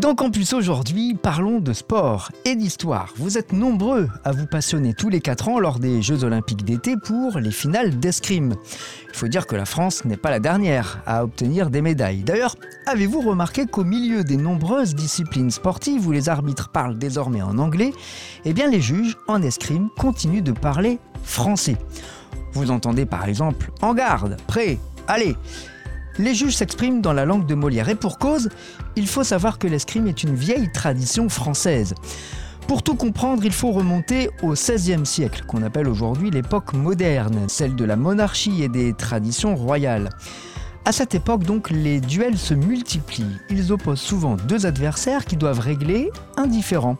Dans Campus aujourd'hui, parlons de sport et d'histoire. Vous êtes nombreux à vous passionner tous les 4 ans lors des Jeux Olympiques d'été pour les finales d'escrime. Il faut dire que la France n'est pas la dernière à obtenir des médailles. D'ailleurs, avez-vous remarqué qu'au milieu des nombreuses disciplines sportives où les arbitres parlent désormais en anglais, eh bien les juges en escrime continuent de parler français? Vous entendez par exemple en garde, prêt, allez les juges s'expriment dans la langue de Molière et pour cause, il faut savoir que l'escrime est une vieille tradition française. Pour tout comprendre, il faut remonter au XVIe siècle, qu'on appelle aujourd'hui l'époque moderne, celle de la monarchie et des traditions royales. À cette époque, donc, les duels se multiplient. Ils opposent souvent deux adversaires qui doivent régler un différend.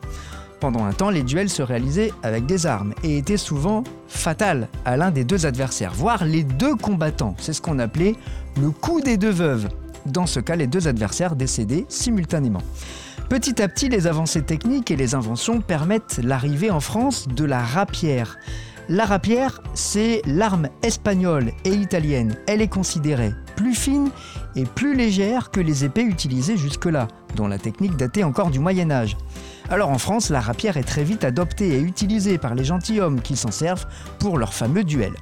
Pendant un temps, les duels se réalisaient avec des armes et étaient souvent fatals à l'un des deux adversaires, voire les deux combattants. C'est ce qu'on appelait le coup des deux veuves. Dans ce cas, les deux adversaires décédaient simultanément. Petit à petit, les avancées techniques et les inventions permettent l'arrivée en France de la rapière. La rapière, c'est l'arme espagnole et italienne. Elle est considérée plus fine et plus légère que les épées utilisées jusque-là, dont la technique datait encore du Moyen Âge. Alors en France, la rapière est très vite adoptée et utilisée par les gentilshommes qui s'en servent pour leurs fameux duels.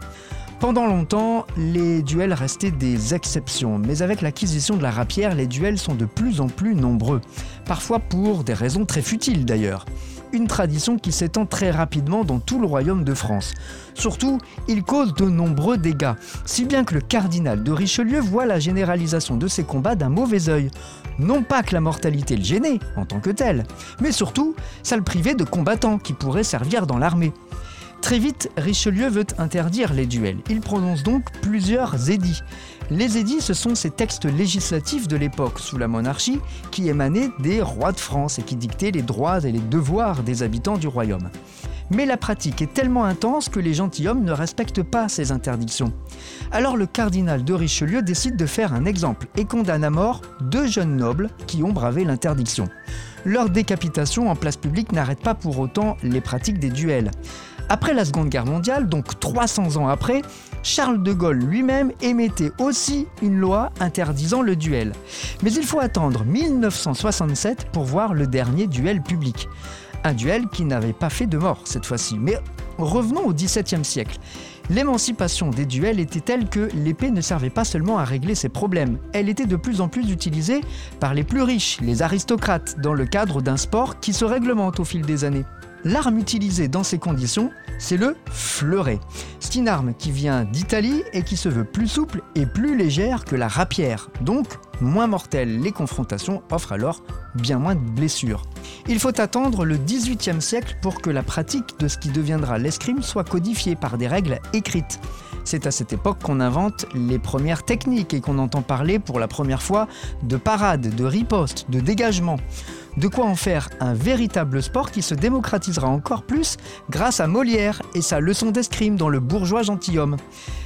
Pendant longtemps, les duels restaient des exceptions, mais avec l'acquisition de la rapière, les duels sont de plus en plus nombreux, parfois pour des raisons très futiles d'ailleurs. Une tradition qui s'étend très rapidement dans tout le royaume de France. Surtout, il cause de nombreux dégâts, si bien que le cardinal de Richelieu voit la généralisation de ces combats d'un mauvais œil. Non pas que la mortalité le gênait en tant que tel, mais surtout, ça le privait de combattants qui pourraient servir dans l'armée. Très vite, Richelieu veut interdire les duels. Il prononce donc plusieurs édits. Les édits, ce sont ces textes législatifs de l'époque, sous la monarchie, qui émanaient des rois de France et qui dictaient les droits et les devoirs des habitants du royaume. Mais la pratique est tellement intense que les gentilshommes ne respectent pas ces interdictions. Alors le cardinal de Richelieu décide de faire un exemple et condamne à mort deux jeunes nobles qui ont bravé l'interdiction. Leur décapitation en place publique n'arrête pas pour autant les pratiques des duels. Après la Seconde Guerre mondiale, donc 300 ans après, Charles de Gaulle lui-même émettait aussi une loi interdisant le duel. Mais il faut attendre 1967 pour voir le dernier duel public. Un duel qui n'avait pas fait de mort cette fois-ci. Mais revenons au XVIIe siècle. L'émancipation des duels était telle que l'épée ne servait pas seulement à régler ses problèmes, elle était de plus en plus utilisée par les plus riches, les aristocrates, dans le cadre d'un sport qui se réglemente au fil des années. L'arme utilisée dans ces conditions, c'est le fleuret. C'est une arme qui vient d'Italie et qui se veut plus souple et plus légère que la rapière, donc moins mortelle. Les confrontations offrent alors bien moins de blessures. Il faut attendre le XVIIIe siècle pour que la pratique de ce qui deviendra l'escrime soit codifiée par des règles écrites. C'est à cette époque qu'on invente les premières techniques et qu'on entend parler pour la première fois de parade, de riposte, de dégagement. De quoi en faire un véritable sport qui se démocratisera encore plus grâce à Molière et sa leçon d'escrime dans le bourgeois gentilhomme.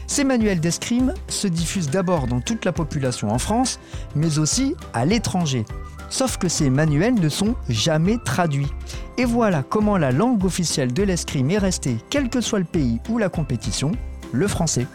Ces manuels d'escrime se diffusent d'abord dans toute la population en France, mais aussi à l'étranger. Sauf que ces manuels ne sont jamais traduits. Et voilà comment la langue officielle de l'escrime est restée, quel que soit le pays ou la compétition, le français.